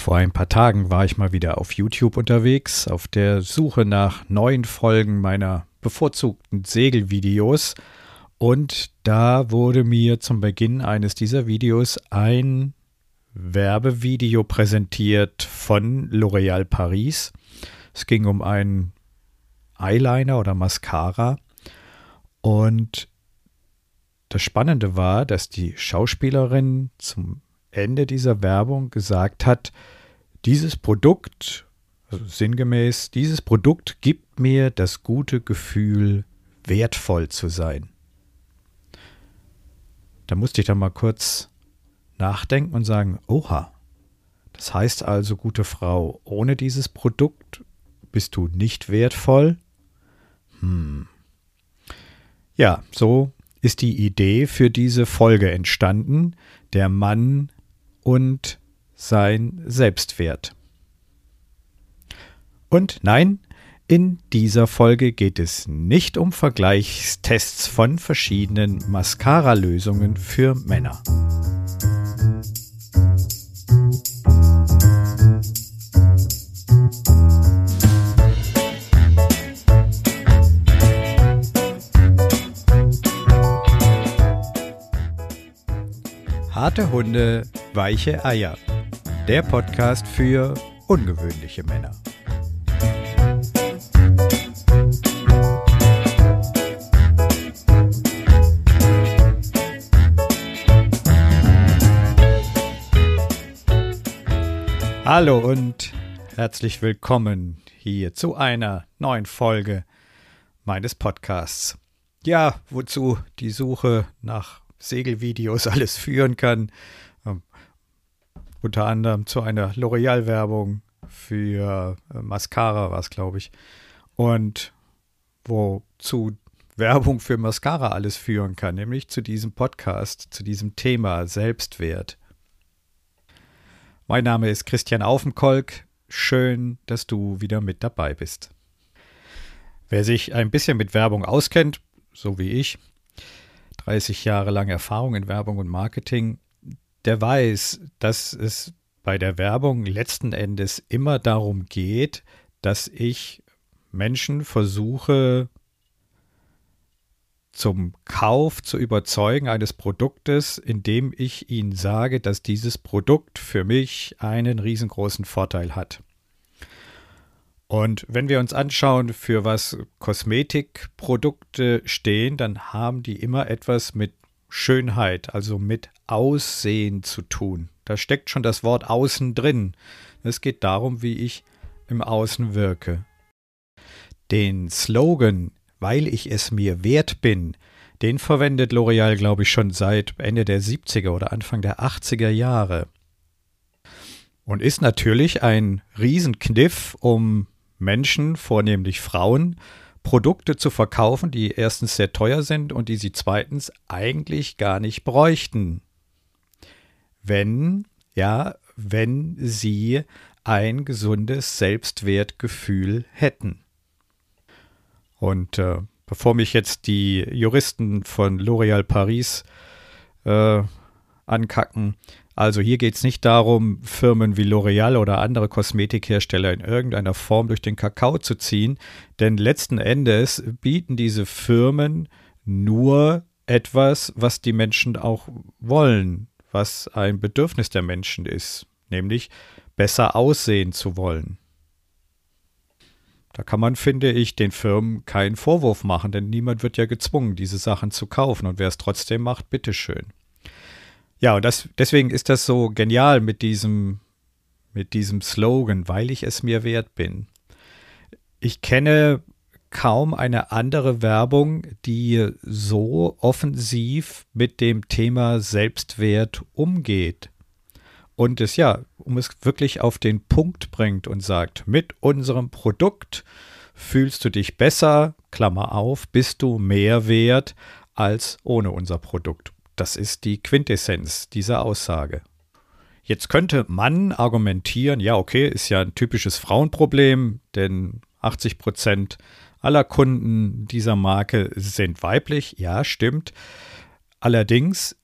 Vor ein paar Tagen war ich mal wieder auf YouTube unterwegs, auf der Suche nach neuen Folgen meiner bevorzugten Segelvideos. Und da wurde mir zum Beginn eines dieser Videos ein Werbevideo präsentiert von L'Oréal Paris. Es ging um einen Eyeliner oder Mascara. Und das Spannende war, dass die Schauspielerin zum Ende dieser Werbung gesagt hat, dieses Produkt, also sinngemäß, dieses Produkt gibt mir das gute Gefühl, wertvoll zu sein. Da musste ich dann mal kurz nachdenken und sagen, oha, das heißt also, gute Frau, ohne dieses Produkt bist du nicht wertvoll? Hm. Ja, so ist die Idee für diese Folge entstanden, der Mann und sein Selbstwert. Und nein, in dieser Folge geht es nicht um Vergleichstests von verschiedenen Mascara-Lösungen für Männer. Harte Hunde, weiche Eier. Der Podcast für ungewöhnliche Männer. Hallo und herzlich willkommen hier zu einer neuen Folge meines Podcasts. Ja, wozu die Suche nach Segelvideos alles führen kann. Unter anderem zu einer L'Oreal-Werbung für äh, Mascara war es, glaube ich. Und wozu Werbung für Mascara alles führen kann, nämlich zu diesem Podcast, zu diesem Thema Selbstwert. Mein Name ist Christian Aufenkolk. Schön, dass du wieder mit dabei bist. Wer sich ein bisschen mit Werbung auskennt, so wie ich, 30 Jahre lang Erfahrung in Werbung und Marketing, der weiß, dass es bei der Werbung letzten Endes immer darum geht, dass ich Menschen versuche zum Kauf zu überzeugen eines Produktes, indem ich ihnen sage, dass dieses Produkt für mich einen riesengroßen Vorteil hat. Und wenn wir uns anschauen, für was Kosmetikprodukte stehen, dann haben die immer etwas mit Schönheit, also mit Aussehen zu tun. Da steckt schon das Wort Außen drin. Es geht darum, wie ich im Außen wirke. Den Slogan, weil ich es mir wert bin, den verwendet L'Oreal, glaube ich, schon seit Ende der 70er oder Anfang der 80er Jahre. Und ist natürlich ein Riesenkniff, um Menschen, vornehmlich Frauen, Produkte zu verkaufen, die erstens sehr teuer sind und die sie zweitens eigentlich gar nicht bräuchten. Wenn, ja, wenn sie ein gesundes Selbstwertgefühl hätten. Und äh, bevor mich jetzt die Juristen von L'Oréal Paris äh, ankacken, also hier geht es nicht darum, Firmen wie L'Oreal oder andere Kosmetikhersteller in irgendeiner Form durch den Kakao zu ziehen, denn letzten Endes bieten diese Firmen nur etwas, was die Menschen auch wollen, was ein Bedürfnis der Menschen ist, nämlich besser aussehen zu wollen. Da kann man, finde ich, den Firmen keinen Vorwurf machen, denn niemand wird ja gezwungen, diese Sachen zu kaufen. Und wer es trotzdem macht, bitteschön. Ja, und das, deswegen ist das so genial mit diesem, mit diesem Slogan, weil ich es mir wert bin. Ich kenne kaum eine andere Werbung, die so offensiv mit dem Thema Selbstwert umgeht und es ja, um es wirklich auf den Punkt bringt und sagt, mit unserem Produkt fühlst du dich besser, Klammer auf, bist du mehr wert als ohne unser Produkt. Das ist die Quintessenz dieser Aussage. Jetzt könnte man argumentieren, ja, okay, ist ja ein typisches Frauenproblem, denn 80 Prozent aller Kunden dieser Marke sind weiblich. Ja, stimmt. Allerdings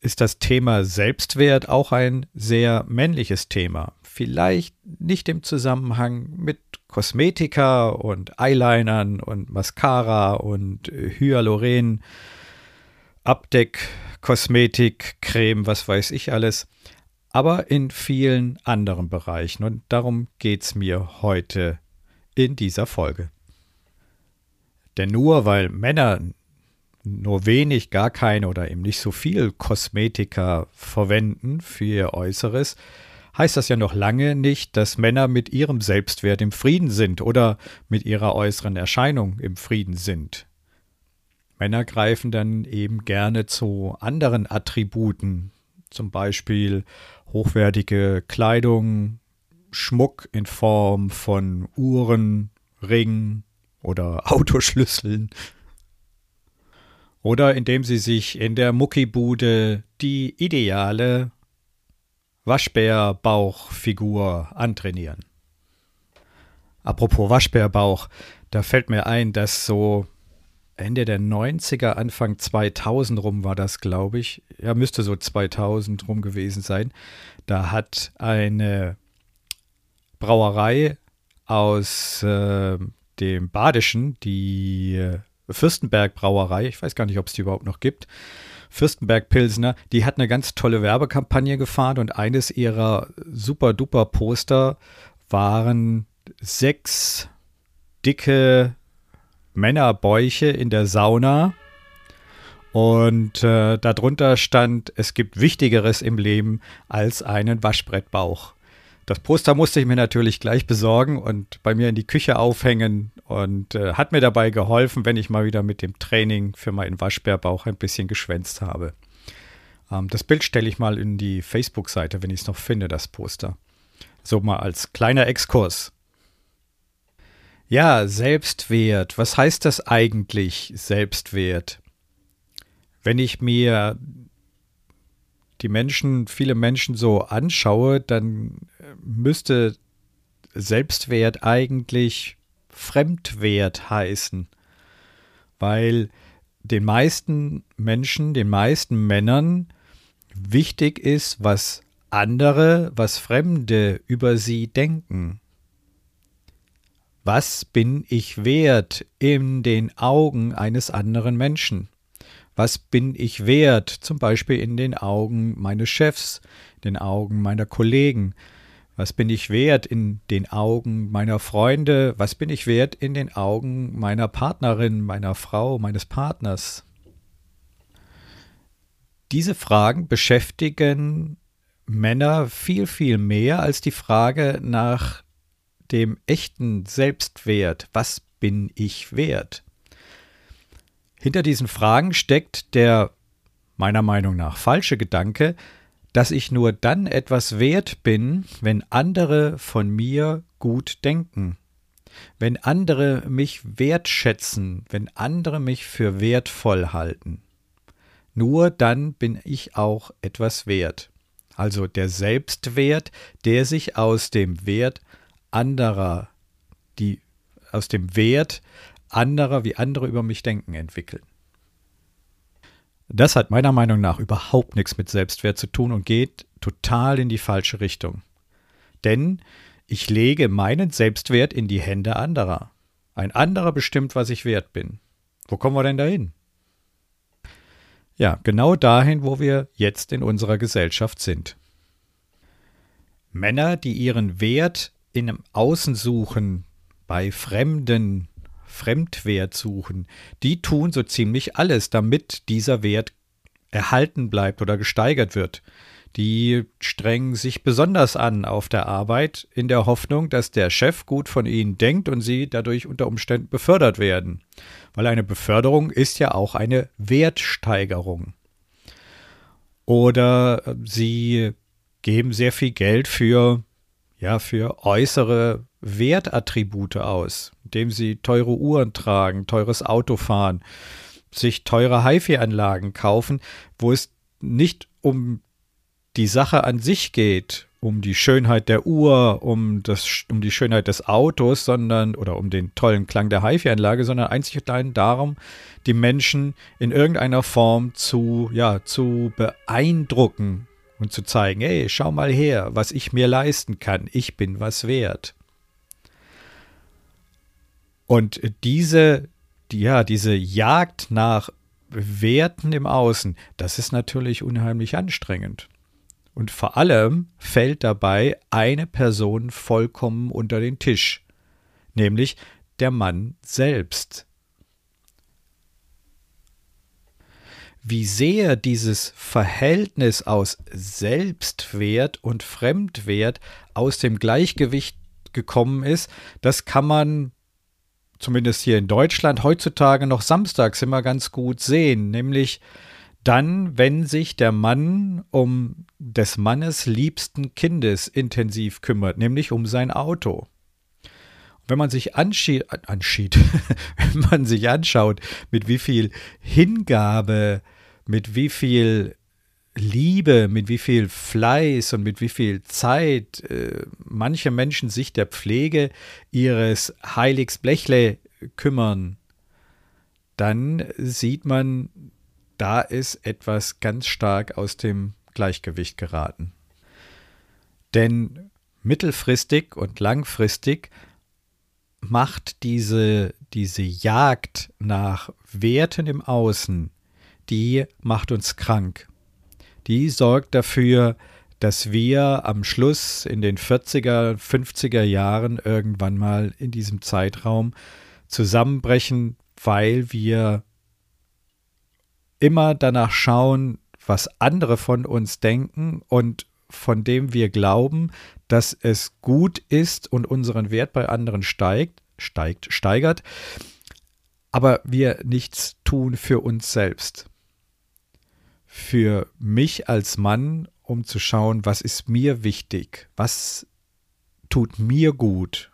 ist das Thema Selbstwert auch ein sehr männliches Thema. Vielleicht nicht im Zusammenhang mit Kosmetika und Eyelinern und Mascara und Hyaluron, Abdeck, Kosmetik, Creme, was weiß ich alles, aber in vielen anderen Bereichen. Und darum geht es mir heute in dieser Folge. Denn nur weil Männer nur wenig, gar keine oder eben nicht so viel Kosmetika verwenden für ihr Äußeres, heißt das ja noch lange nicht, dass Männer mit ihrem Selbstwert im Frieden sind oder mit ihrer äußeren Erscheinung im Frieden sind. Männer greifen dann eben gerne zu anderen Attributen, zum Beispiel hochwertige Kleidung, Schmuck in Form von Uhren, Ringen oder Autoschlüsseln. Oder indem sie sich in der Muckibude die ideale Waschbärbauchfigur antrainieren. Apropos Waschbärbauch, da fällt mir ein, dass so Ende der 90er, Anfang 2000 rum war das, glaube ich. Ja, müsste so 2000 rum gewesen sein. Da hat eine Brauerei aus äh, dem Badischen, die äh, Fürstenberg Brauerei, ich weiß gar nicht, ob es die überhaupt noch gibt, Fürstenberg Pilsner, die hat eine ganz tolle Werbekampagne gefahren und eines ihrer super duper Poster waren sechs dicke Männerbäuche in der Sauna. Und äh, darunter stand, es gibt Wichtigeres im Leben als einen Waschbrettbauch. Das Poster musste ich mir natürlich gleich besorgen und bei mir in die Küche aufhängen und äh, hat mir dabei geholfen, wenn ich mal wieder mit dem Training für meinen Waschbärbauch ein bisschen geschwänzt habe. Ähm, das Bild stelle ich mal in die Facebook-Seite, wenn ich es noch finde, das Poster. So mal als kleiner Exkurs. Ja, Selbstwert. Was heißt das eigentlich, Selbstwert? Wenn ich mir die Menschen, viele Menschen so anschaue, dann müsste Selbstwert eigentlich Fremdwert heißen. Weil den meisten Menschen, den meisten Männern wichtig ist, was andere, was Fremde über sie denken. Was bin ich wert in den Augen eines anderen Menschen? Was bin ich wert, zum Beispiel in den Augen meines Chefs, den Augen meiner Kollegen? Was bin ich wert in den Augen meiner Freunde? Was bin ich wert in den Augen meiner Partnerin, meiner Frau, meines Partners? Diese Fragen beschäftigen Männer viel, viel mehr als die Frage nach dem echten Selbstwert, was bin ich wert? Hinter diesen Fragen steckt der meiner Meinung nach falsche Gedanke, dass ich nur dann etwas wert bin, wenn andere von mir gut denken, wenn andere mich wertschätzen, wenn andere mich für wertvoll halten. Nur dann bin ich auch etwas wert. Also der Selbstwert, der sich aus dem Wert anderer, die aus dem Wert anderer, wie andere über mich denken, entwickeln. Das hat meiner Meinung nach überhaupt nichts mit Selbstwert zu tun und geht total in die falsche Richtung. Denn ich lege meinen Selbstwert in die Hände anderer. Ein anderer bestimmt, was ich wert bin. Wo kommen wir denn dahin? Ja, genau dahin, wo wir jetzt in unserer Gesellschaft sind. Männer, die ihren Wert in Außen suchen, bei Fremden Fremdwert suchen, die tun so ziemlich alles, damit dieser Wert erhalten bleibt oder gesteigert wird. Die strengen sich besonders an auf der Arbeit in der Hoffnung, dass der Chef gut von ihnen denkt und sie dadurch unter Umständen befördert werden. Weil eine Beförderung ist ja auch eine Wertsteigerung. Oder sie geben sehr viel Geld für ja, für äußere Wertattribute aus, indem sie teure Uhren tragen, teures Auto fahren, sich teure HiFi-Anlagen kaufen, wo es nicht um die Sache an sich geht, um die Schönheit der Uhr, um, das, um die Schönheit des Autos, sondern oder um den tollen Klang der HiFi-Anlage, sondern einzig und allein darum, die Menschen in irgendeiner Form zu, ja, zu beeindrucken und zu zeigen, hey, schau mal her, was ich mir leisten kann, ich bin was wert. Und diese, ja, diese Jagd nach Werten im Außen, das ist natürlich unheimlich anstrengend. Und vor allem fällt dabei eine Person vollkommen unter den Tisch, nämlich der Mann selbst. Wie sehr dieses Verhältnis aus Selbstwert und Fremdwert aus dem Gleichgewicht gekommen ist, das kann man zumindest hier in Deutschland heutzutage noch samstags immer ganz gut sehen, nämlich dann, wenn sich der Mann um des Mannes liebsten Kindes intensiv kümmert, nämlich um sein Auto. Wenn man sich anschied, anschied, wenn man sich anschaut, mit wie viel Hingabe, mit wie viel Liebe, mit wie viel Fleiß und mit wie viel Zeit äh, manche Menschen sich der Pflege ihres Heiligsblechle kümmern, dann sieht man, da ist etwas ganz stark aus dem Gleichgewicht geraten. Denn mittelfristig und langfristig macht diese, diese Jagd nach Werten im Außen, die macht uns krank. Die sorgt dafür, dass wir am Schluss in den 40er, 50er Jahren irgendwann mal in diesem Zeitraum zusammenbrechen, weil wir immer danach schauen, was andere von uns denken und von dem wir glauben, dass es gut ist und unseren Wert bei anderen steigt, steigt, steigert, aber wir nichts tun für uns selbst. Für mich als Mann, um zu schauen, was ist mir wichtig, was tut mir gut.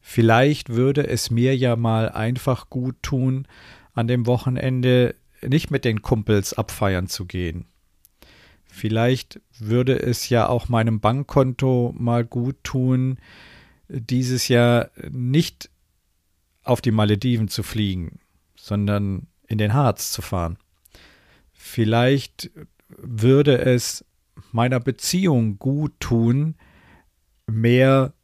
Vielleicht würde es mir ja mal einfach gut tun, an dem Wochenende nicht mit den Kumpels abfeiern zu gehen. Vielleicht würde es ja auch meinem Bankkonto mal gut tun, dieses Jahr nicht auf die Malediven zu fliegen, sondern in den Harz zu fahren. Vielleicht würde es meiner Beziehung gut tun, mehr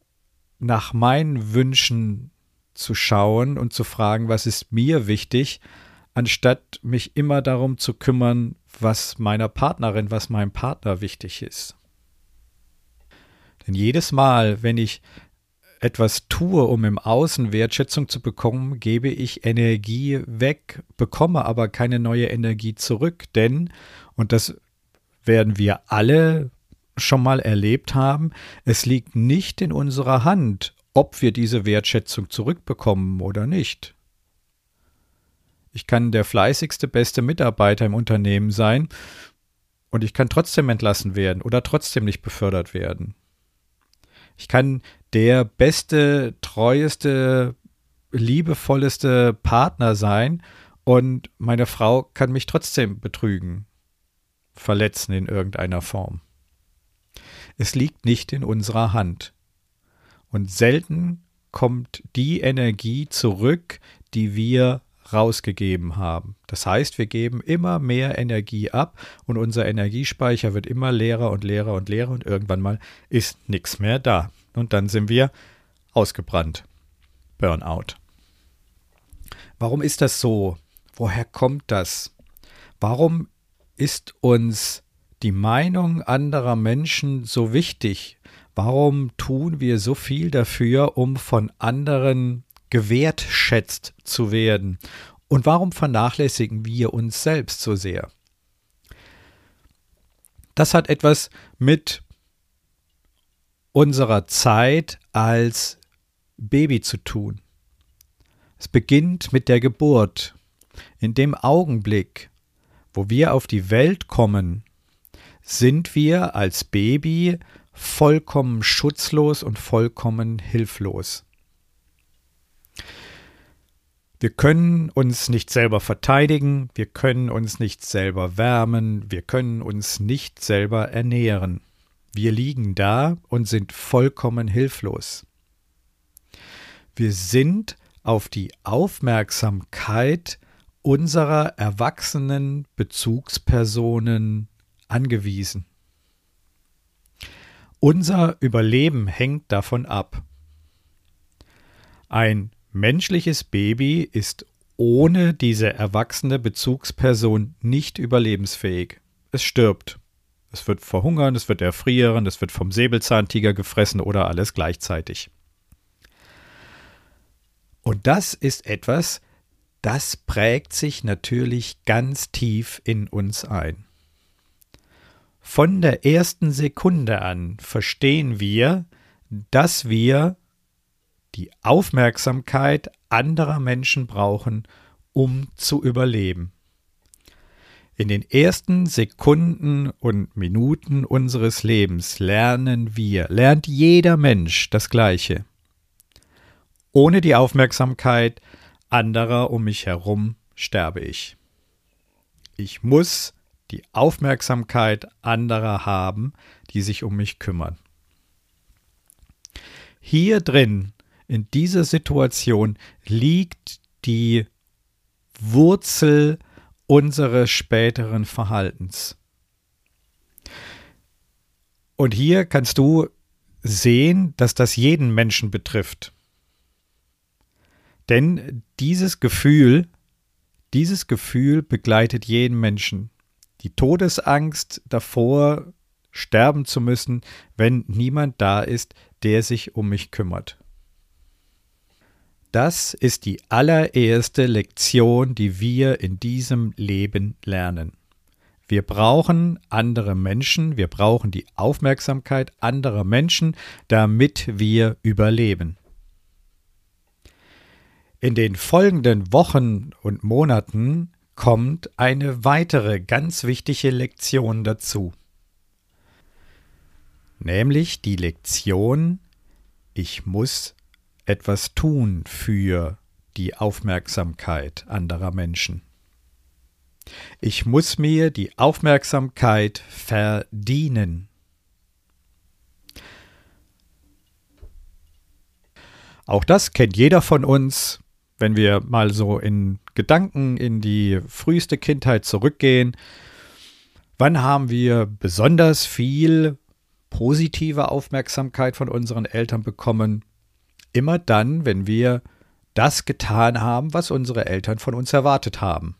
nach meinen Wünschen zu schauen und zu fragen, was ist mir wichtig, anstatt mich immer darum zu kümmern, was meiner Partnerin, was meinem Partner wichtig ist. Denn jedes Mal, wenn ich etwas tue, um im Außen Wertschätzung zu bekommen, gebe ich Energie weg, bekomme aber keine neue Energie zurück, denn, und das werden wir alle schon mal erlebt haben, es liegt nicht in unserer Hand, ob wir diese Wertschätzung zurückbekommen oder nicht. Ich kann der fleißigste, beste Mitarbeiter im Unternehmen sein und ich kann trotzdem entlassen werden oder trotzdem nicht befördert werden. Ich kann der beste, treueste, liebevolleste Partner sein und meine Frau kann mich trotzdem betrügen, verletzen in irgendeiner Form. Es liegt nicht in unserer Hand. Und selten kommt die Energie zurück, die wir rausgegeben haben. Das heißt, wir geben immer mehr Energie ab und unser Energiespeicher wird immer leerer und leerer und leerer und irgendwann mal ist nichts mehr da. Und dann sind wir ausgebrannt. Burnout. Warum ist das so? Woher kommt das? Warum ist uns die Meinung anderer Menschen so wichtig? Warum tun wir so viel dafür, um von anderen gewertschätzt zu werden? Und warum vernachlässigen wir uns selbst so sehr? Das hat etwas mit unserer Zeit als Baby zu tun. Es beginnt mit der Geburt. In dem Augenblick, wo wir auf die Welt kommen, sind wir als Baby vollkommen schutzlos und vollkommen hilflos. Wir können uns nicht selber verteidigen, wir können uns nicht selber wärmen, wir können uns nicht selber ernähren. Wir liegen da und sind vollkommen hilflos. Wir sind auf die Aufmerksamkeit unserer erwachsenen Bezugspersonen angewiesen. Unser Überleben hängt davon ab. Ein menschliches Baby ist ohne diese erwachsene Bezugsperson nicht überlebensfähig. Es stirbt. Es wird verhungern, es wird erfrieren, es wird vom Säbelzahntiger gefressen oder alles gleichzeitig. Und das ist etwas, das prägt sich natürlich ganz tief in uns ein. Von der ersten Sekunde an verstehen wir, dass wir die Aufmerksamkeit anderer Menschen brauchen, um zu überleben. In den ersten Sekunden und Minuten unseres Lebens lernen wir, lernt jeder Mensch das Gleiche. Ohne die Aufmerksamkeit anderer um mich herum sterbe ich. Ich muss die Aufmerksamkeit anderer haben, die sich um mich kümmern. Hier drin, in dieser Situation, liegt die Wurzel unseres späteren Verhaltens. Und hier kannst du sehen, dass das jeden Menschen betrifft. Denn dieses Gefühl, dieses Gefühl begleitet jeden Menschen. Die Todesangst davor, sterben zu müssen, wenn niemand da ist, der sich um mich kümmert. Das ist die allererste Lektion, die wir in diesem Leben lernen. Wir brauchen andere Menschen, wir brauchen die Aufmerksamkeit anderer Menschen, damit wir überleben. In den folgenden Wochen und Monaten kommt eine weitere ganz wichtige Lektion dazu. Nämlich die Lektion, ich muss etwas tun für die Aufmerksamkeit anderer Menschen. Ich muss mir die Aufmerksamkeit verdienen. Auch das kennt jeder von uns, wenn wir mal so in Gedanken in die früheste Kindheit zurückgehen, wann haben wir besonders viel positive Aufmerksamkeit von unseren Eltern bekommen? Immer dann, wenn wir das getan haben, was unsere Eltern von uns erwartet haben.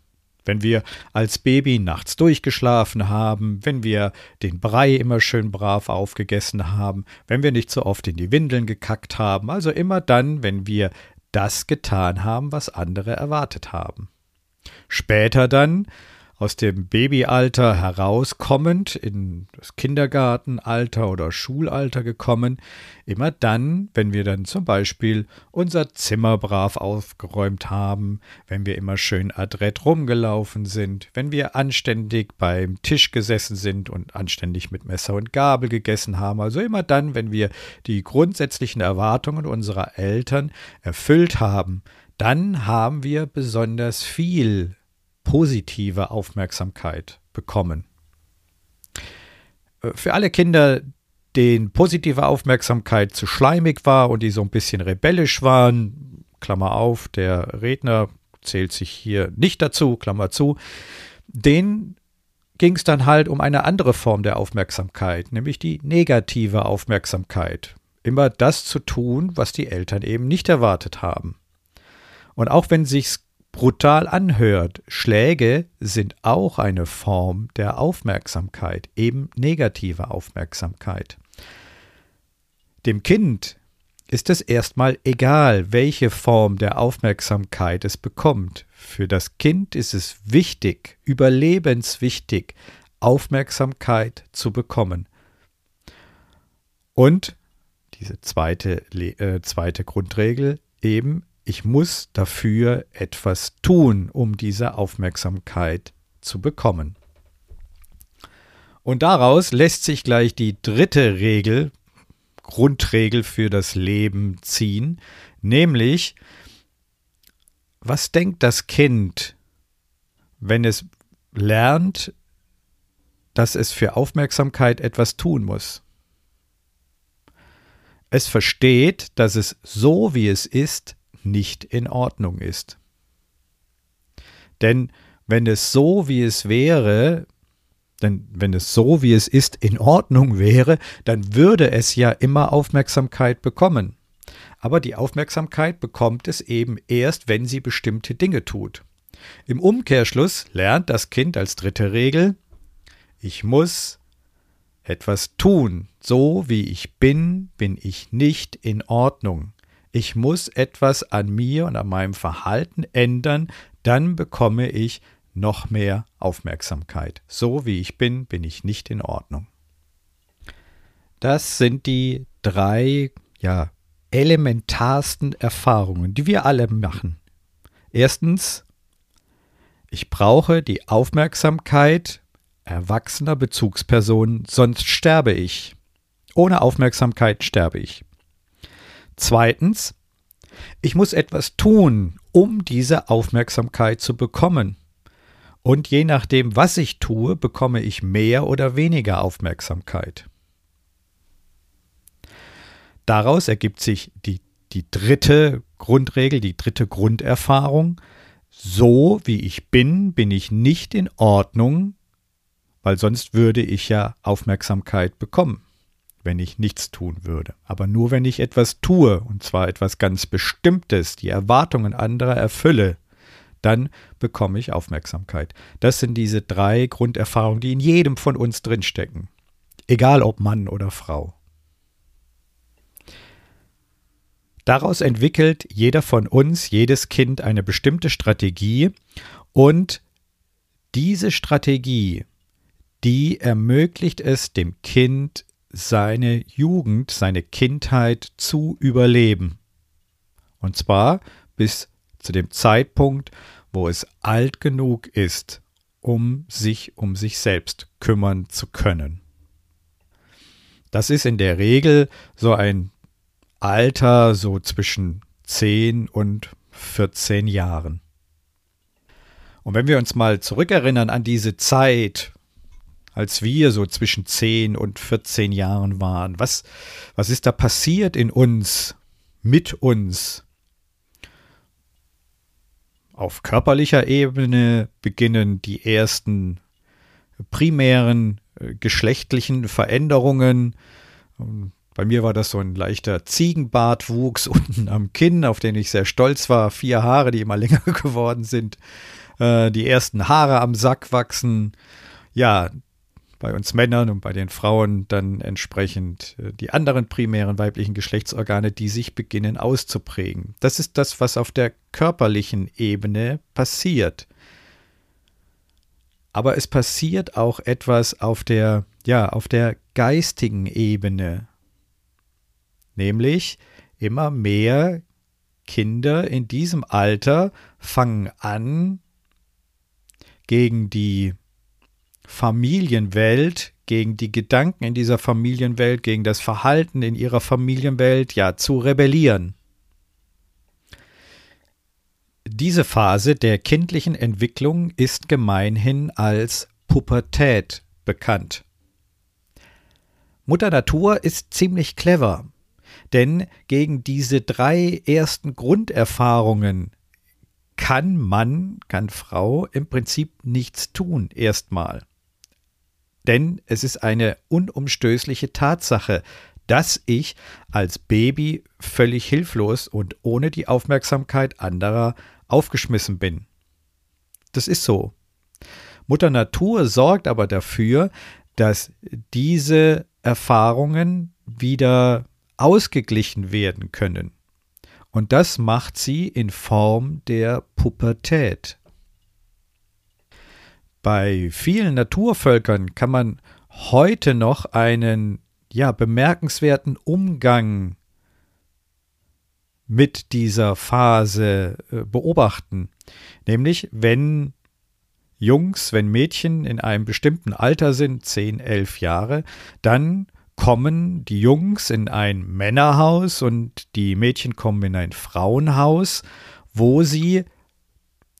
Wenn wir als Baby nachts durchgeschlafen haben, wenn wir den Brei immer schön brav aufgegessen haben, wenn wir nicht so oft in die Windeln gekackt haben, also immer dann, wenn wir das getan haben, was andere erwartet haben. Später dann, aus dem Babyalter herauskommend, in das Kindergartenalter oder Schulalter gekommen, immer dann, wenn wir dann zum Beispiel unser Zimmer brav aufgeräumt haben, wenn wir immer schön adrett rumgelaufen sind, wenn wir anständig beim Tisch gesessen sind und anständig mit Messer und Gabel gegessen haben, also immer dann, wenn wir die grundsätzlichen Erwartungen unserer Eltern erfüllt haben, dann haben wir besonders viel positive Aufmerksamkeit bekommen. Äh, für alle Kinder, denen positive Aufmerksamkeit zu schleimig war und die so ein bisschen rebellisch waren, Klammer auf, der Redner zählt sich hier nicht dazu, Klammer zu, denen ging es dann halt um eine andere Form der Aufmerksamkeit, nämlich die negative Aufmerksamkeit. Immer das zu tun, was die Eltern eben nicht erwartet haben. Und auch wenn sich's brutal anhört. Schläge sind auch eine Form der Aufmerksamkeit, eben negative Aufmerksamkeit. Dem Kind ist es erstmal egal, welche Form der Aufmerksamkeit es bekommt. Für das Kind ist es wichtig, überlebenswichtig, Aufmerksamkeit zu bekommen. Und diese zweite, äh, zweite Grundregel eben ich muss dafür etwas tun, um diese Aufmerksamkeit zu bekommen. Und daraus lässt sich gleich die dritte Regel, Grundregel für das Leben ziehen, nämlich, was denkt das Kind, wenn es lernt, dass es für Aufmerksamkeit etwas tun muss? es versteht, dass es so wie es ist, nicht in Ordnung ist. Denn wenn es so wie es wäre, denn wenn es so wie es ist in Ordnung wäre, dann würde es ja immer Aufmerksamkeit bekommen. Aber die Aufmerksamkeit bekommt es eben erst, wenn sie bestimmte Dinge tut. Im Umkehrschluss lernt das Kind als dritte Regel, ich muss etwas tun. So wie ich bin, bin ich nicht in Ordnung. Ich muss etwas an mir und an meinem Verhalten ändern, dann bekomme ich noch mehr Aufmerksamkeit. So wie ich bin, bin ich nicht in Ordnung. Das sind die drei ja, elementarsten Erfahrungen, die wir alle machen. Erstens, ich brauche die Aufmerksamkeit erwachsener Bezugspersonen, sonst sterbe ich. Ohne Aufmerksamkeit sterbe ich. Zweitens, ich muss etwas tun, um diese Aufmerksamkeit zu bekommen. Und je nachdem, was ich tue, bekomme ich mehr oder weniger Aufmerksamkeit. Daraus ergibt sich die, die dritte Grundregel, die dritte Grunderfahrung. So wie ich bin, bin ich nicht in Ordnung, weil sonst würde ich ja Aufmerksamkeit bekommen, wenn ich nichts tun würde. Aber nur wenn ich etwas tue, und zwar etwas ganz Bestimmtes, die Erwartungen anderer erfülle, dann bekomme ich Aufmerksamkeit. Das sind diese drei Grunderfahrungen, die in jedem von uns drinstecken. Egal ob Mann oder Frau. Daraus entwickelt jeder von uns, jedes Kind eine bestimmte Strategie und diese Strategie, die ermöglicht es dem Kind, seine Jugend, seine Kindheit zu überleben. Und zwar bis zu dem Zeitpunkt, wo es alt genug ist, um sich um sich selbst kümmern zu können. Das ist in der Regel so ein Alter so zwischen 10 und 14 Jahren. Und wenn wir uns mal zurückerinnern an diese Zeit, als wir so zwischen 10 und 14 Jahren waren, was, was ist da passiert in uns, mit uns? Auf körperlicher Ebene beginnen die ersten primären äh, geschlechtlichen Veränderungen. Bei mir war das so ein leichter Ziegenbartwuchs unten am Kinn, auf den ich sehr stolz war. Vier Haare, die immer länger geworden sind. Äh, die ersten Haare am Sack wachsen. Ja, bei uns Männern und bei den Frauen dann entsprechend äh, die anderen primären weiblichen Geschlechtsorgane, die sich beginnen auszuprägen. Das ist das, was auf der körperlichen Ebene passiert. Aber es passiert auch etwas auf der, ja, auf der geistigen Ebene. Nämlich immer mehr Kinder in diesem Alter fangen an, gegen die Familienwelt, gegen die Gedanken in dieser Familienwelt, gegen das Verhalten in ihrer Familienwelt, ja, zu rebellieren. Diese Phase der kindlichen Entwicklung ist gemeinhin als Pubertät bekannt. Mutter Natur ist ziemlich clever. Denn gegen diese drei ersten Grunderfahrungen kann Mann, kann Frau im Prinzip nichts tun, erstmal. Denn es ist eine unumstößliche Tatsache, dass ich als Baby völlig hilflos und ohne die Aufmerksamkeit anderer aufgeschmissen bin. Das ist so. Mutter Natur sorgt aber dafür, dass diese Erfahrungen wieder ausgeglichen werden können. Und das macht sie in Form der Pubertät. Bei vielen Naturvölkern kann man heute noch einen ja bemerkenswerten Umgang mit dieser Phase äh, beobachten. Nämlich, wenn Jungs, wenn Mädchen in einem bestimmten Alter sind, 10, 11 Jahre, dann kommen die Jungs in ein Männerhaus und die Mädchen kommen in ein Frauenhaus, wo sie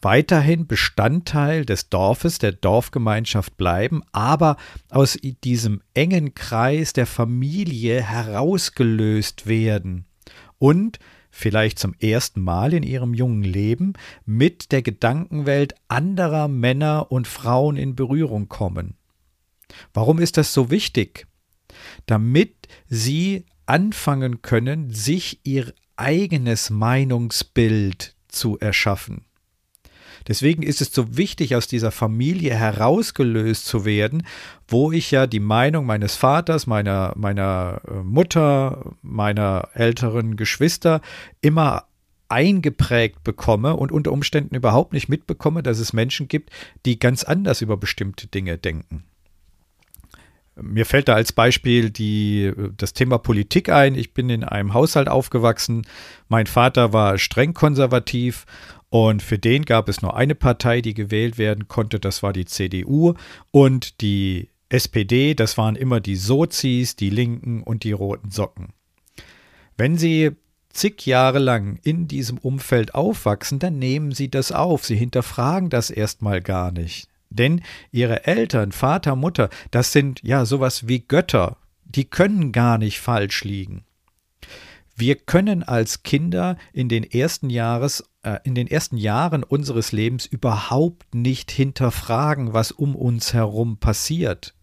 weiterhin Bestandteil des Dorfes, der Dorfgemeinschaft bleiben, aber aus diesem engen Kreis der Familie herausgelöst werden und vielleicht zum ersten Mal in ihrem jungen Leben mit der Gedankenwelt anderer Männer und Frauen in Berührung kommen. Warum ist das so wichtig? Damit sie anfangen können, sich ihr eigenes Meinungsbild zu erschaffen. Deswegen ist es so wichtig, aus dieser Familie herausgelöst zu werden, wo ich ja die Meinung meines Vaters, meiner, meiner äh, Mutter, meiner älteren Geschwister immer eingeprägt bekomme und unter Umständen überhaupt nicht mitbekomme, dass es Menschen gibt, die ganz anders über bestimmte Dinge denken. Mir fällt da als Beispiel die, das Thema Politik ein. Ich bin in einem Haushalt aufgewachsen. Mein Vater war streng konservativ und für den gab es nur eine Partei, die gewählt werden konnte. Das war die CDU und die SPD. Das waren immer die Sozis, die Linken und die roten Socken. Wenn Sie zig Jahre lang in diesem Umfeld aufwachsen, dann nehmen Sie das auf. Sie hinterfragen das erstmal gar nicht. Denn ihre Eltern, Vater, Mutter, das sind ja sowas wie Götter, die können gar nicht falsch liegen. Wir können als Kinder in den ersten Jahres, äh, in den ersten Jahren unseres Lebens überhaupt nicht hinterfragen, was um uns herum passiert.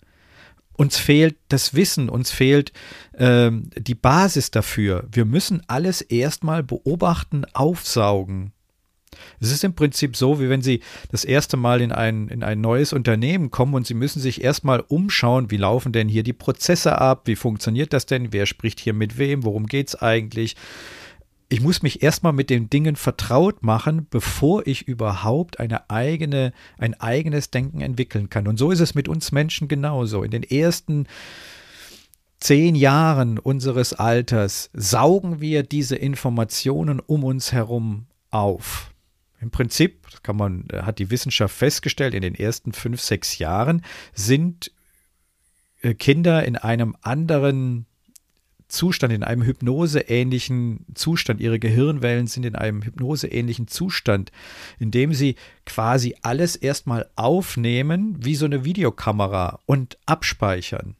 Uns fehlt das Wissen, uns fehlt äh, die Basis dafür. Wir müssen alles erstmal beobachten, aufsaugen. Es ist im Prinzip so, wie wenn Sie das erste Mal in ein, in ein neues Unternehmen kommen und Sie müssen sich erstmal umschauen, wie laufen denn hier die Prozesse ab, wie funktioniert das denn, wer spricht hier mit wem, worum geht es eigentlich. Ich muss mich erstmal mit den Dingen vertraut machen, bevor ich überhaupt eine eigene, ein eigenes Denken entwickeln kann. Und so ist es mit uns Menschen genauso. In den ersten zehn Jahren unseres Alters saugen wir diese Informationen um uns herum auf. Im Prinzip, kann man, äh, hat die Wissenschaft festgestellt, in den ersten fünf, sechs Jahren sind äh, Kinder in einem anderen Zustand, in einem hypnoseähnlichen Zustand. Ihre Gehirnwellen sind in einem hypnoseähnlichen Zustand, in dem sie quasi alles erstmal aufnehmen, wie so eine Videokamera und abspeichern.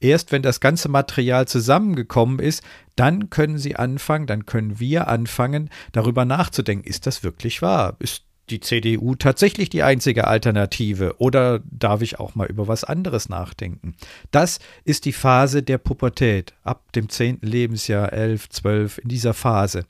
Erst wenn das ganze Material zusammengekommen ist, dann können Sie anfangen, dann können wir anfangen, darüber nachzudenken, ist das wirklich wahr? Ist die CDU tatsächlich die einzige Alternative oder darf ich auch mal über was anderes nachdenken? Das ist die Phase der Pubertät, ab dem 10. Lebensjahr, 11, 12, in dieser Phase.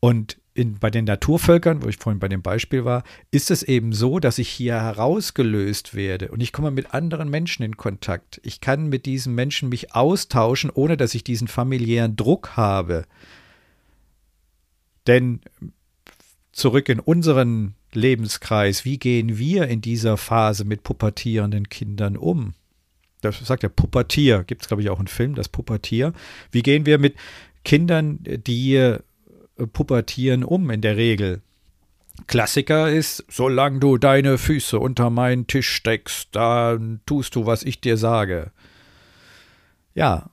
Und in, bei den Naturvölkern, wo ich vorhin bei dem Beispiel war, ist es eben so, dass ich hier herausgelöst werde und ich komme mit anderen Menschen in Kontakt. Ich kann mit diesen Menschen mich austauschen, ohne dass ich diesen familiären Druck habe. Denn zurück in unseren Lebenskreis, wie gehen wir in dieser Phase mit pubertierenden Kindern um? Das sagt der Pubertier, gibt es glaube ich auch einen Film, das Pubertier. Wie gehen wir mit Kindern, die pubertieren um in der Regel. Klassiker ist, solange du deine Füße unter meinen Tisch steckst, dann tust du, was ich dir sage. Ja,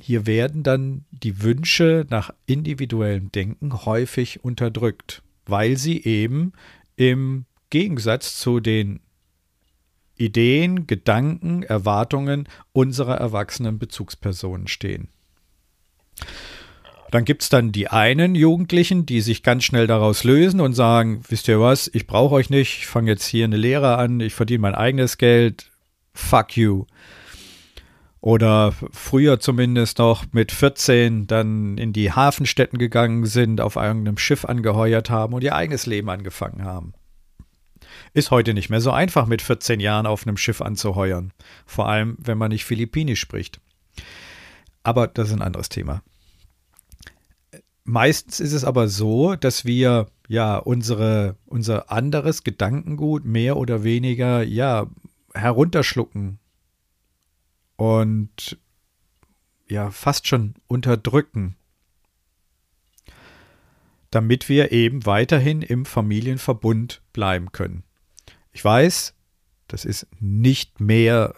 hier werden dann die Wünsche nach individuellem Denken häufig unterdrückt, weil sie eben im Gegensatz zu den Ideen, Gedanken, Erwartungen unserer erwachsenen Bezugspersonen stehen. Dann gibt es dann die einen Jugendlichen, die sich ganz schnell daraus lösen und sagen, wisst ihr was, ich brauche euch nicht, ich fange jetzt hier eine Lehre an, ich verdiene mein eigenes Geld, fuck you. Oder früher zumindest noch mit 14 dann in die Hafenstädten gegangen sind, auf irgendeinem Schiff angeheuert haben und ihr eigenes Leben angefangen haben. Ist heute nicht mehr so einfach, mit 14 Jahren auf einem Schiff anzuheuern. Vor allem, wenn man nicht Philippinisch spricht. Aber das ist ein anderes Thema. Meistens ist es aber so, dass wir ja unsere, unser anderes Gedankengut mehr oder weniger ja herunterschlucken und ja fast schon unterdrücken, damit wir eben weiterhin im Familienverbund bleiben können. Ich weiß, das ist nicht mehr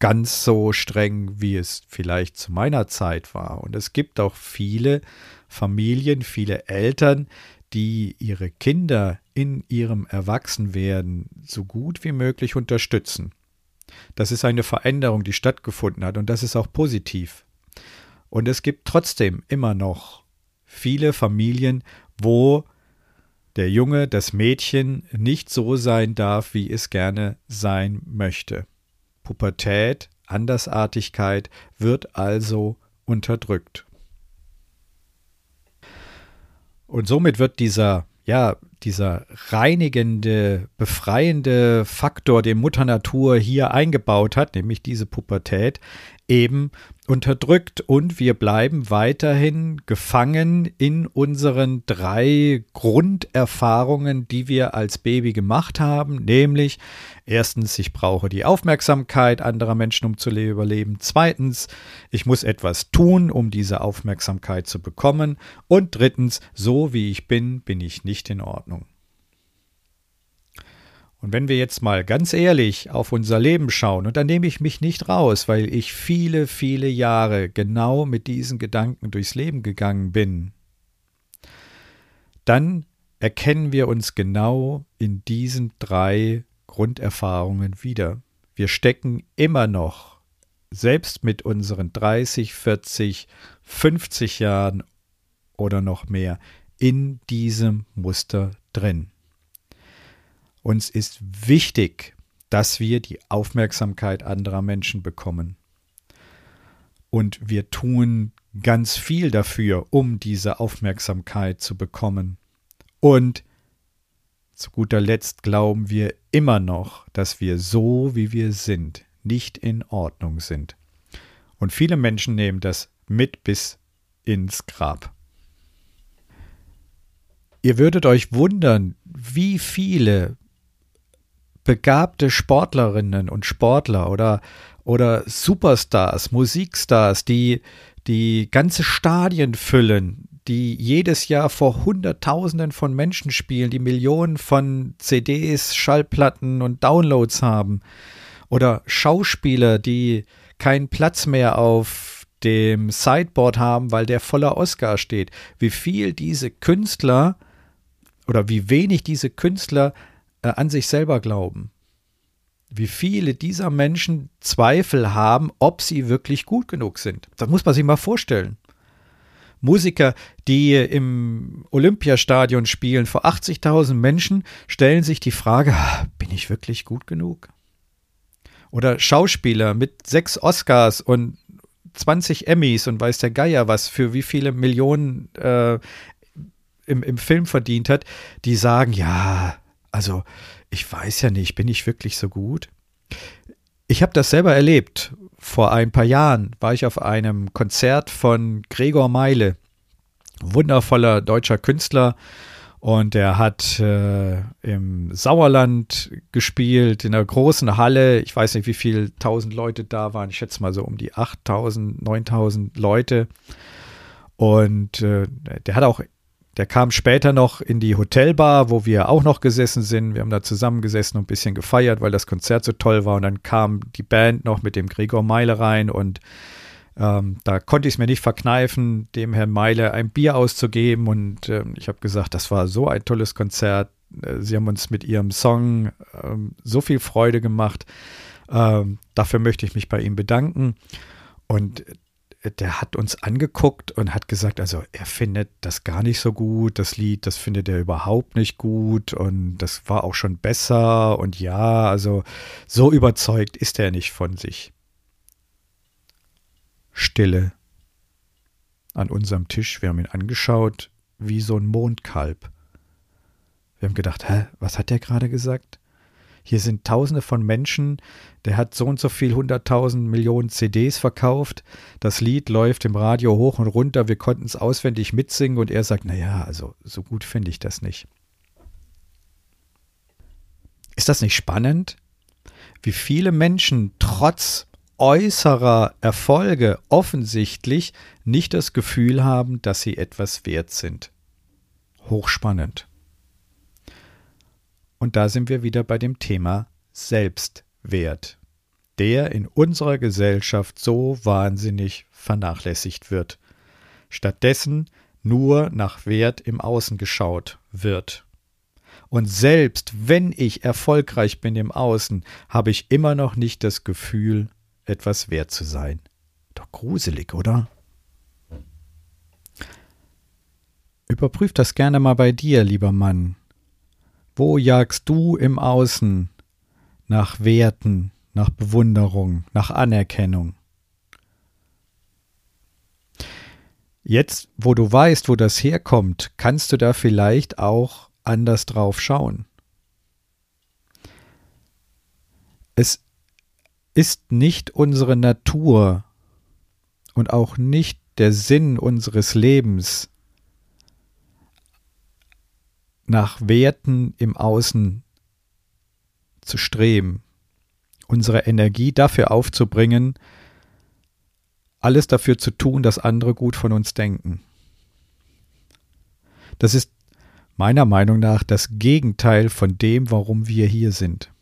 ganz so streng, wie es vielleicht zu meiner Zeit war. Und es gibt auch viele Familien, viele Eltern, die ihre Kinder in ihrem Erwachsenwerden so gut wie möglich unterstützen. Das ist eine Veränderung, die stattgefunden hat und das ist auch positiv. Und es gibt trotzdem immer noch viele Familien, wo der Junge, das Mädchen nicht so sein darf, wie es gerne sein möchte. Pubertät, Andersartigkeit wird also unterdrückt. Und somit wird dieser, ja, dieser reinigende, befreiende Faktor, den Mutter Natur hier eingebaut hat, nämlich diese Pubertät, eben unterdrückt und wir bleiben weiterhin gefangen in unseren drei Grunderfahrungen, die wir als Baby gemacht haben, nämlich erstens, ich brauche die Aufmerksamkeit anderer Menschen, um zu überleben, zweitens, ich muss etwas tun, um diese Aufmerksamkeit zu bekommen und drittens, so wie ich bin, bin ich nicht in Ordnung. Und wenn wir jetzt mal ganz ehrlich auf unser Leben schauen, und da nehme ich mich nicht raus, weil ich viele, viele Jahre genau mit diesen Gedanken durchs Leben gegangen bin, dann erkennen wir uns genau in diesen drei Grunderfahrungen wieder. Wir stecken immer noch, selbst mit unseren 30, 40, 50 Jahren oder noch mehr, in diesem Muster drin. Uns ist wichtig, dass wir die Aufmerksamkeit anderer Menschen bekommen. Und wir tun ganz viel dafür, um diese Aufmerksamkeit zu bekommen. Und zu guter Letzt glauben wir immer noch, dass wir so, wie wir sind, nicht in Ordnung sind. Und viele Menschen nehmen das mit bis ins Grab. Ihr würdet euch wundern, wie viele begabte Sportlerinnen und Sportler oder, oder Superstars, Musikstars, die, die ganze Stadien füllen, die jedes Jahr vor Hunderttausenden von Menschen spielen, die Millionen von CDs, Schallplatten und Downloads haben. Oder Schauspieler, die keinen Platz mehr auf dem Sideboard haben, weil der voller Oscar steht. Wie viel diese Künstler oder wie wenig diese Künstler äh, an sich selber glauben. Wie viele dieser Menschen Zweifel haben, ob sie wirklich gut genug sind. Das muss man sich mal vorstellen. Musiker, die im Olympiastadion spielen vor 80.000 Menschen, stellen sich die Frage, ah, bin ich wirklich gut genug? Oder Schauspieler mit sechs Oscars und 20 Emmys und weiß der Geier was, für wie viele Millionen äh, im, im Film verdient hat, die sagen, ja, also, ich weiß ja nicht, bin ich wirklich so gut? Ich habe das selber erlebt. Vor ein paar Jahren war ich auf einem Konzert von Gregor Meile, wundervoller deutscher Künstler. Und er hat äh, im Sauerland gespielt, in einer großen Halle. Ich weiß nicht, wie viele tausend Leute da waren. Ich schätze mal so um die 8000, 9000 Leute. Und äh, der hat auch der kam später noch in die Hotelbar, wo wir auch noch gesessen sind. Wir haben da zusammengesessen und ein bisschen gefeiert, weil das Konzert so toll war. Und dann kam die Band noch mit dem Gregor Meile rein und ähm, da konnte ich es mir nicht verkneifen, dem Herrn Meile ein Bier auszugeben. Und äh, ich habe gesagt, das war so ein tolles Konzert. Äh, sie haben uns mit ihrem Song äh, so viel Freude gemacht. Ähm, dafür möchte ich mich bei ihm bedanken. Und der hat uns angeguckt und hat gesagt, also er findet das gar nicht so gut, das Lied, das findet er überhaupt nicht gut und das war auch schon besser und ja, also so überzeugt ist er nicht von sich. Stille an unserem Tisch, wir haben ihn angeschaut wie so ein Mondkalb. Wir haben gedacht, hä, was hat der gerade gesagt? Hier sind Tausende von Menschen, der hat so und so viel hunderttausend Millionen CDs verkauft. Das Lied läuft im Radio hoch und runter, wir konnten es auswendig mitsingen und er sagt, naja, also so gut finde ich das nicht. Ist das nicht spannend? Wie viele Menschen trotz äußerer Erfolge offensichtlich nicht das Gefühl haben, dass sie etwas wert sind. Hochspannend. Und da sind wir wieder bei dem Thema Selbstwert, der in unserer Gesellschaft so wahnsinnig vernachlässigt wird. Stattdessen nur nach Wert im Außen geschaut wird. Und selbst wenn ich erfolgreich bin im Außen, habe ich immer noch nicht das Gefühl, etwas wert zu sein. Doch gruselig, oder? Überprüf das gerne mal bei dir, lieber Mann. Wo jagst du im Außen nach Werten, nach Bewunderung, nach Anerkennung? Jetzt, wo du weißt, wo das herkommt, kannst du da vielleicht auch anders drauf schauen. Es ist nicht unsere Natur und auch nicht der Sinn unseres Lebens, nach Werten im Außen zu streben, unsere Energie dafür aufzubringen, alles dafür zu tun, dass andere gut von uns denken. Das ist meiner Meinung nach das Gegenteil von dem, warum wir hier sind.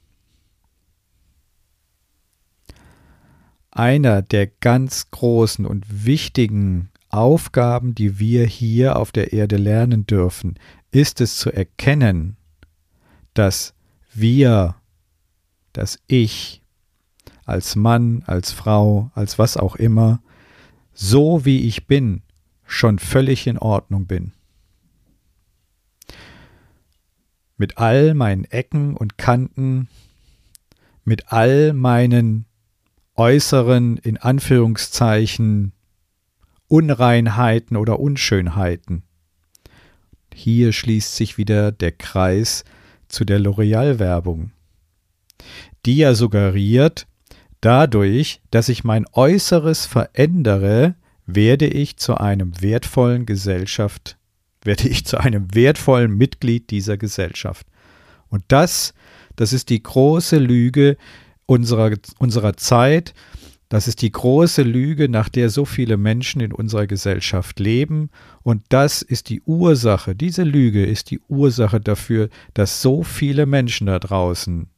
Einer der ganz großen und wichtigen Aufgaben, die wir hier auf der Erde lernen dürfen, ist es zu erkennen, dass wir, dass ich als Mann, als Frau, als was auch immer, so wie ich bin, schon völlig in Ordnung bin. Mit all meinen Ecken und Kanten, mit all meinen äußeren, in Anführungszeichen, Unreinheiten oder Unschönheiten. Hier schließt sich wieder der Kreis zu der L'Oreal-Werbung, die ja suggeriert, dadurch, dass ich mein Äußeres verändere, werde ich zu einem wertvollen Gesellschaft, werde ich zu einem wertvollen Mitglied dieser Gesellschaft. Und das, das ist die große Lüge unserer, unserer Zeit, das ist die große Lüge, nach der so viele Menschen in unserer Gesellschaft leben. Und das ist die Ursache, diese Lüge ist die Ursache dafür, dass so viele Menschen da draußen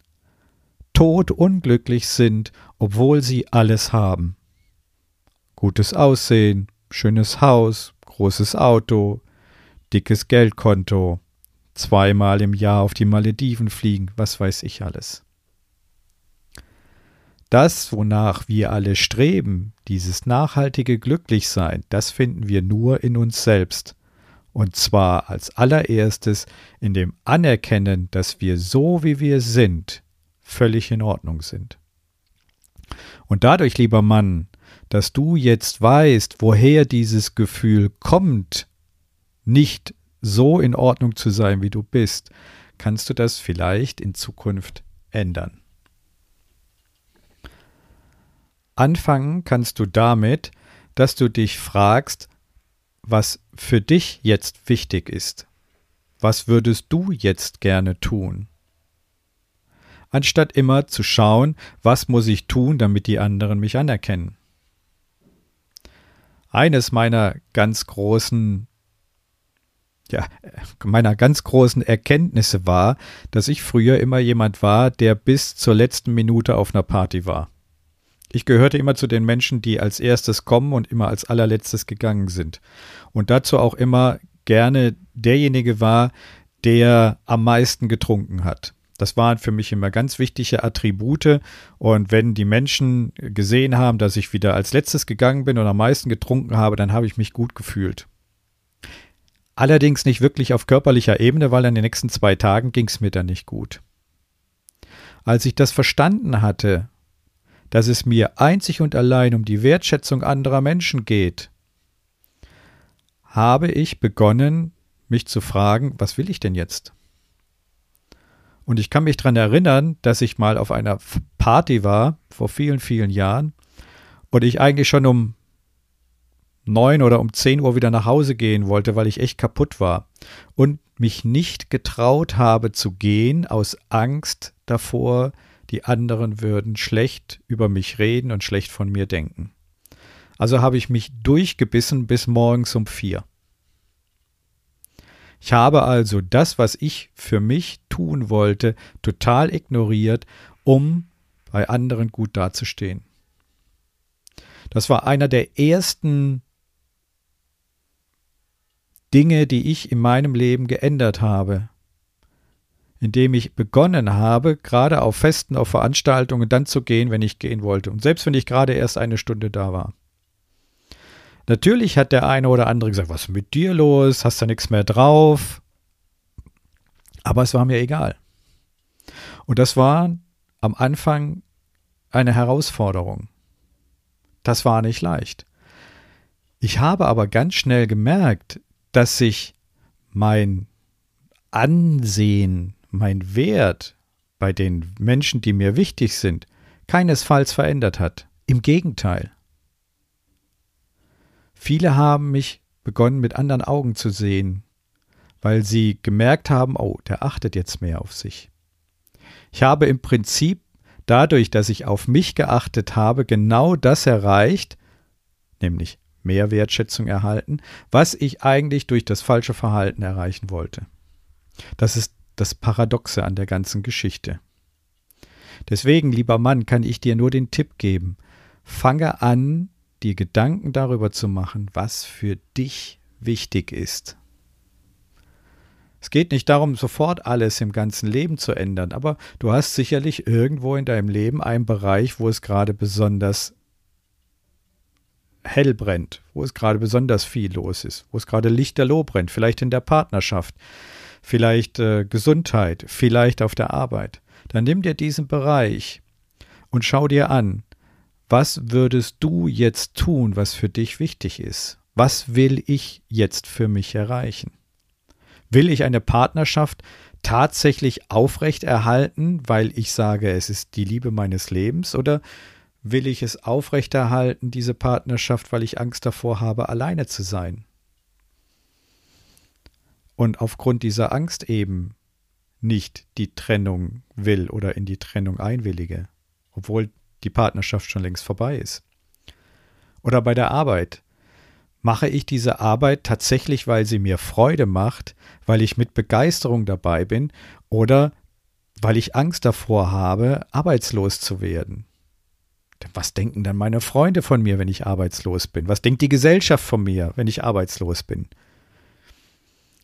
todunglücklich sind, obwohl sie alles haben. Gutes Aussehen, schönes Haus, großes Auto, dickes Geldkonto, zweimal im Jahr auf die Malediven fliegen, was weiß ich alles. Das, wonach wir alle streben, dieses nachhaltige Glücklichsein, das finden wir nur in uns selbst. Und zwar als allererstes in dem Anerkennen, dass wir so wie wir sind, völlig in Ordnung sind. Und dadurch, lieber Mann, dass du jetzt weißt, woher dieses Gefühl kommt, nicht so in Ordnung zu sein, wie du bist, kannst du das vielleicht in Zukunft ändern. Anfangen kannst du damit, dass du dich fragst, was für dich jetzt wichtig ist. Was würdest du jetzt gerne tun? Anstatt immer zu schauen, was muss ich tun, damit die anderen mich anerkennen. Eines meiner ganz großen ja, meiner ganz großen Erkenntnisse war, dass ich früher immer jemand war, der bis zur letzten Minute auf einer Party war. Ich gehörte immer zu den Menschen, die als erstes kommen und immer als allerletztes gegangen sind. Und dazu auch immer gerne derjenige war, der am meisten getrunken hat. Das waren für mich immer ganz wichtige Attribute. Und wenn die Menschen gesehen haben, dass ich wieder als letztes gegangen bin und am meisten getrunken habe, dann habe ich mich gut gefühlt. Allerdings nicht wirklich auf körperlicher Ebene, weil an den nächsten zwei Tagen ging es mir dann nicht gut. Als ich das verstanden hatte dass es mir einzig und allein um die Wertschätzung anderer Menschen geht, habe ich begonnen, mich zu fragen, was will ich denn jetzt? Und ich kann mich daran erinnern, dass ich mal auf einer Party war, vor vielen, vielen Jahren, und ich eigentlich schon um neun oder um zehn Uhr wieder nach Hause gehen wollte, weil ich echt kaputt war und mich nicht getraut habe zu gehen aus Angst davor, die anderen würden schlecht über mich reden und schlecht von mir denken. Also habe ich mich durchgebissen bis morgens um vier. Ich habe also das, was ich für mich tun wollte, total ignoriert, um bei anderen gut dazustehen. Das war einer der ersten Dinge, die ich in meinem Leben geändert habe, indem ich begonnen habe, gerade auf Festen, auf Veranstaltungen dann zu gehen, wenn ich gehen wollte. Und selbst wenn ich gerade erst eine Stunde da war. Natürlich hat der eine oder andere gesagt, was ist mit dir los? Hast du nichts mehr drauf? Aber es war mir egal. Und das war am Anfang eine Herausforderung. Das war nicht leicht. Ich habe aber ganz schnell gemerkt, dass sich mein Ansehen, mein Wert bei den Menschen, die mir wichtig sind, keinesfalls verändert hat. Im Gegenteil. Viele haben mich begonnen mit anderen Augen zu sehen, weil sie gemerkt haben, oh, der achtet jetzt mehr auf sich. Ich habe im Prinzip dadurch, dass ich auf mich geachtet habe, genau das erreicht, nämlich mehr Wertschätzung erhalten, was ich eigentlich durch das falsche Verhalten erreichen wollte. Das ist das Paradoxe an der ganzen Geschichte. Deswegen, lieber Mann, kann ich dir nur den Tipp geben, fange an, dir Gedanken darüber zu machen, was für dich wichtig ist. Es geht nicht darum, sofort alles im ganzen Leben zu ändern, aber du hast sicherlich irgendwo in deinem Leben einen Bereich, wo es gerade besonders hell brennt, wo es gerade besonders viel los ist, wo es gerade lichterloh brennt, vielleicht in der Partnerschaft, vielleicht äh, Gesundheit, vielleicht auf der Arbeit. Dann nimm dir diesen Bereich und schau dir an, was würdest du jetzt tun, was für dich wichtig ist? Was will ich jetzt für mich erreichen? Will ich eine Partnerschaft tatsächlich aufrechterhalten, weil ich sage, es ist die Liebe meines Lebens, oder will ich es aufrechterhalten, diese Partnerschaft, weil ich Angst davor habe, alleine zu sein? Und aufgrund dieser Angst eben nicht die Trennung will oder in die Trennung einwillige, obwohl die Partnerschaft schon längst vorbei ist. Oder bei der Arbeit. Mache ich diese Arbeit tatsächlich, weil sie mir Freude macht, weil ich mit Begeisterung dabei bin oder weil ich Angst davor habe, arbeitslos zu werden? Was denken dann meine Freunde von mir, wenn ich arbeitslos bin? Was denkt die Gesellschaft von mir, wenn ich arbeitslos bin?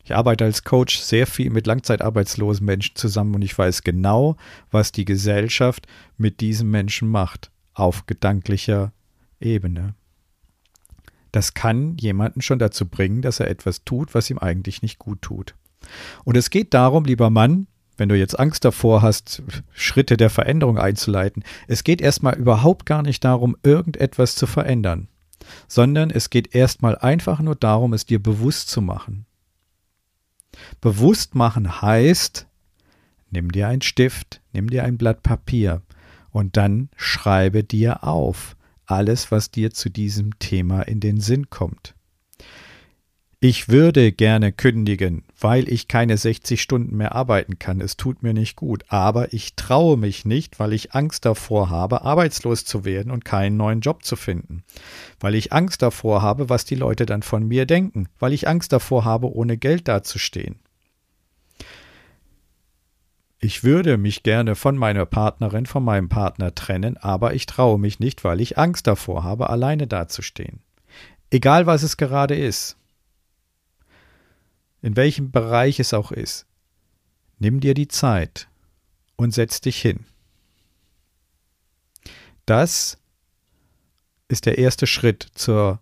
Ich arbeite als Coach sehr viel mit langzeitarbeitslosen Menschen zusammen und ich weiß genau, was die Gesellschaft mit diesen Menschen macht, auf gedanklicher Ebene. Das kann jemanden schon dazu bringen, dass er etwas tut, was ihm eigentlich nicht gut tut. Und es geht darum, lieber Mann, wenn du jetzt Angst davor hast, Schritte der Veränderung einzuleiten, es geht erstmal überhaupt gar nicht darum, irgendetwas zu verändern, sondern es geht erstmal einfach nur darum, es dir bewusst zu machen. Bewusst machen heißt, nimm dir einen Stift, nimm dir ein Blatt Papier und dann schreibe dir auf alles, was dir zu diesem Thema in den Sinn kommt. Ich würde gerne kündigen, weil ich keine 60 Stunden mehr arbeiten kann. Es tut mir nicht gut. Aber ich traue mich nicht, weil ich Angst davor habe, arbeitslos zu werden und keinen neuen Job zu finden. Weil ich Angst davor habe, was die Leute dann von mir denken. Weil ich Angst davor habe, ohne Geld dazustehen. Ich würde mich gerne von meiner Partnerin, von meinem Partner trennen, aber ich traue mich nicht, weil ich Angst davor habe, alleine dazustehen. Egal was es gerade ist in welchem Bereich es auch ist, nimm dir die Zeit und setz dich hin. Das ist der erste Schritt zur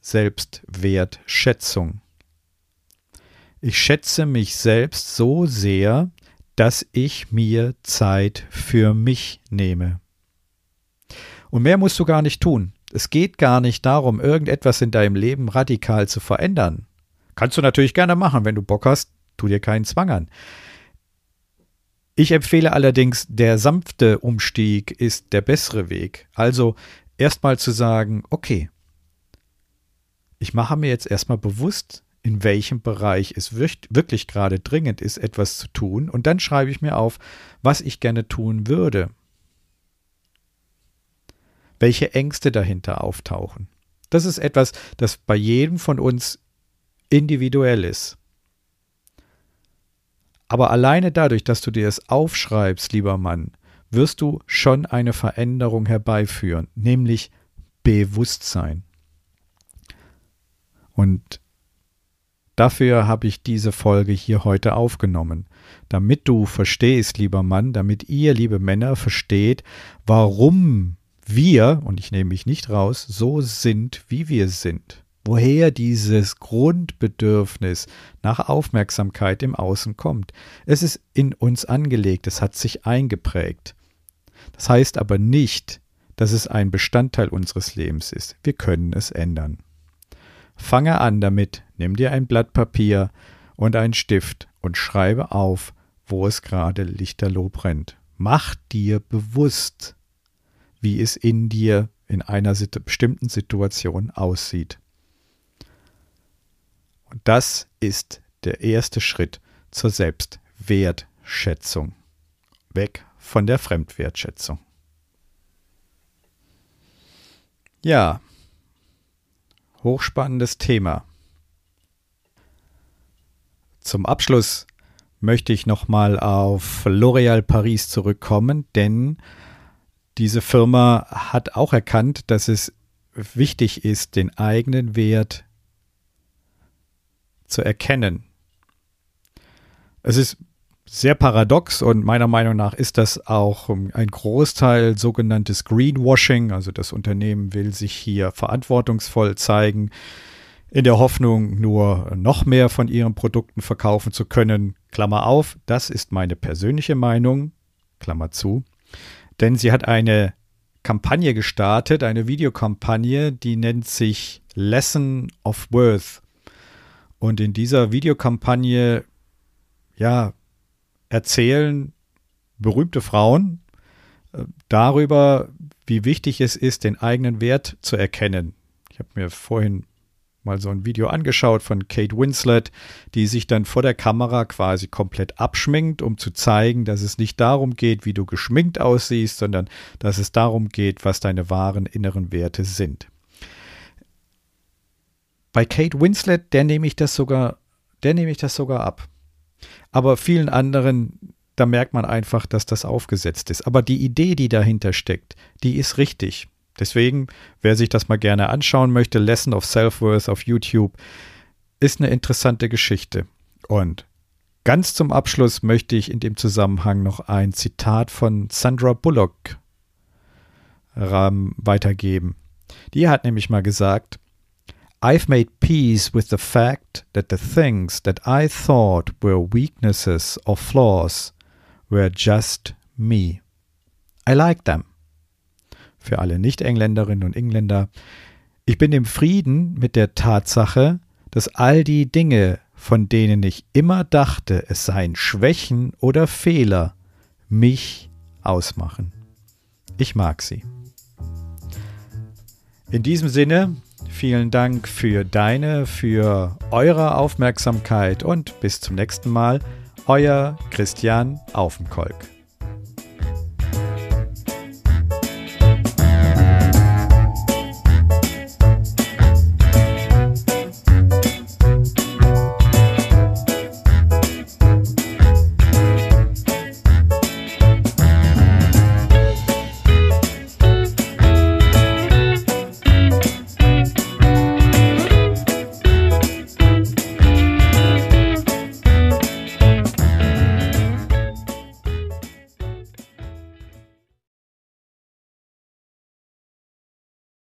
Selbstwertschätzung. Ich schätze mich selbst so sehr, dass ich mir Zeit für mich nehme. Und mehr musst du gar nicht tun. Es geht gar nicht darum, irgendetwas in deinem Leben radikal zu verändern. Kannst du natürlich gerne machen, wenn du Bock hast, tu dir keinen Zwang an. Ich empfehle allerdings, der sanfte Umstieg ist der bessere Weg. Also erstmal zu sagen, okay, ich mache mir jetzt erstmal bewusst, in welchem Bereich es wirklich gerade dringend ist, etwas zu tun, und dann schreibe ich mir auf, was ich gerne tun würde. Welche Ängste dahinter auftauchen. Das ist etwas, das bei jedem von uns individuell ist. Aber alleine dadurch, dass du dir es aufschreibst, lieber Mann, wirst du schon eine Veränderung herbeiführen, nämlich Bewusstsein. Und Dafür habe ich diese Folge hier heute aufgenommen, damit du verstehst, lieber Mann, damit ihr, liebe Männer, versteht, warum wir, und ich nehme mich nicht raus, so sind, wie wir sind. Woher dieses Grundbedürfnis nach Aufmerksamkeit im Außen kommt. Es ist in uns angelegt, es hat sich eingeprägt. Das heißt aber nicht, dass es ein Bestandteil unseres Lebens ist. Wir können es ändern. Fange an damit, nimm dir ein Blatt Papier und einen Stift und schreibe auf, wo es gerade lichterloh brennt. Mach dir bewusst, wie es in dir in einer bestimmten Situation aussieht. Das ist der erste Schritt zur Selbstwertschätzung. Weg von der Fremdwertschätzung. Ja, hochspannendes Thema. Zum Abschluss möchte ich nochmal auf L'Oréal Paris zurückkommen, denn diese Firma hat auch erkannt, dass es wichtig ist, den eigenen Wert zu erkennen. Es ist sehr paradox und meiner Meinung nach ist das auch ein Großteil sogenanntes Greenwashing. Also das Unternehmen will sich hier verantwortungsvoll zeigen, in der Hoffnung, nur noch mehr von ihren Produkten verkaufen zu können. Klammer auf, das ist meine persönliche Meinung. Klammer zu. Denn sie hat eine Kampagne gestartet, eine Videokampagne, die nennt sich Lesson of Worth. Und in dieser Videokampagne, ja, erzählen berühmte Frauen äh, darüber, wie wichtig es ist, den eigenen Wert zu erkennen. Ich habe mir vorhin mal so ein Video angeschaut von Kate Winslet, die sich dann vor der Kamera quasi komplett abschminkt, um zu zeigen, dass es nicht darum geht, wie du geschminkt aussiehst, sondern dass es darum geht, was deine wahren inneren Werte sind. Bei Kate Winslet, der nehme ich das sogar, der nehme ich das sogar ab. Aber vielen anderen, da merkt man einfach, dass das aufgesetzt ist. Aber die Idee, die dahinter steckt, die ist richtig. Deswegen, wer sich das mal gerne anschauen möchte, Lesson of Self-Worth auf YouTube, ist eine interessante Geschichte. Und ganz zum Abschluss möchte ich in dem Zusammenhang noch ein Zitat von Sandra Bullock ähm, weitergeben. Die hat nämlich mal gesagt, I've made peace with the fact that the things that I thought were weaknesses or flaws were just me. I like them. Für alle Nicht-Engländerinnen und Engländer. Ich bin im Frieden mit der Tatsache, dass all die Dinge, von denen ich immer dachte, es seien Schwächen oder Fehler, mich ausmachen. Ich mag sie. In diesem Sinne Vielen Dank für deine, für eure Aufmerksamkeit und bis zum nächsten Mal. Euer Christian Aufenkolk.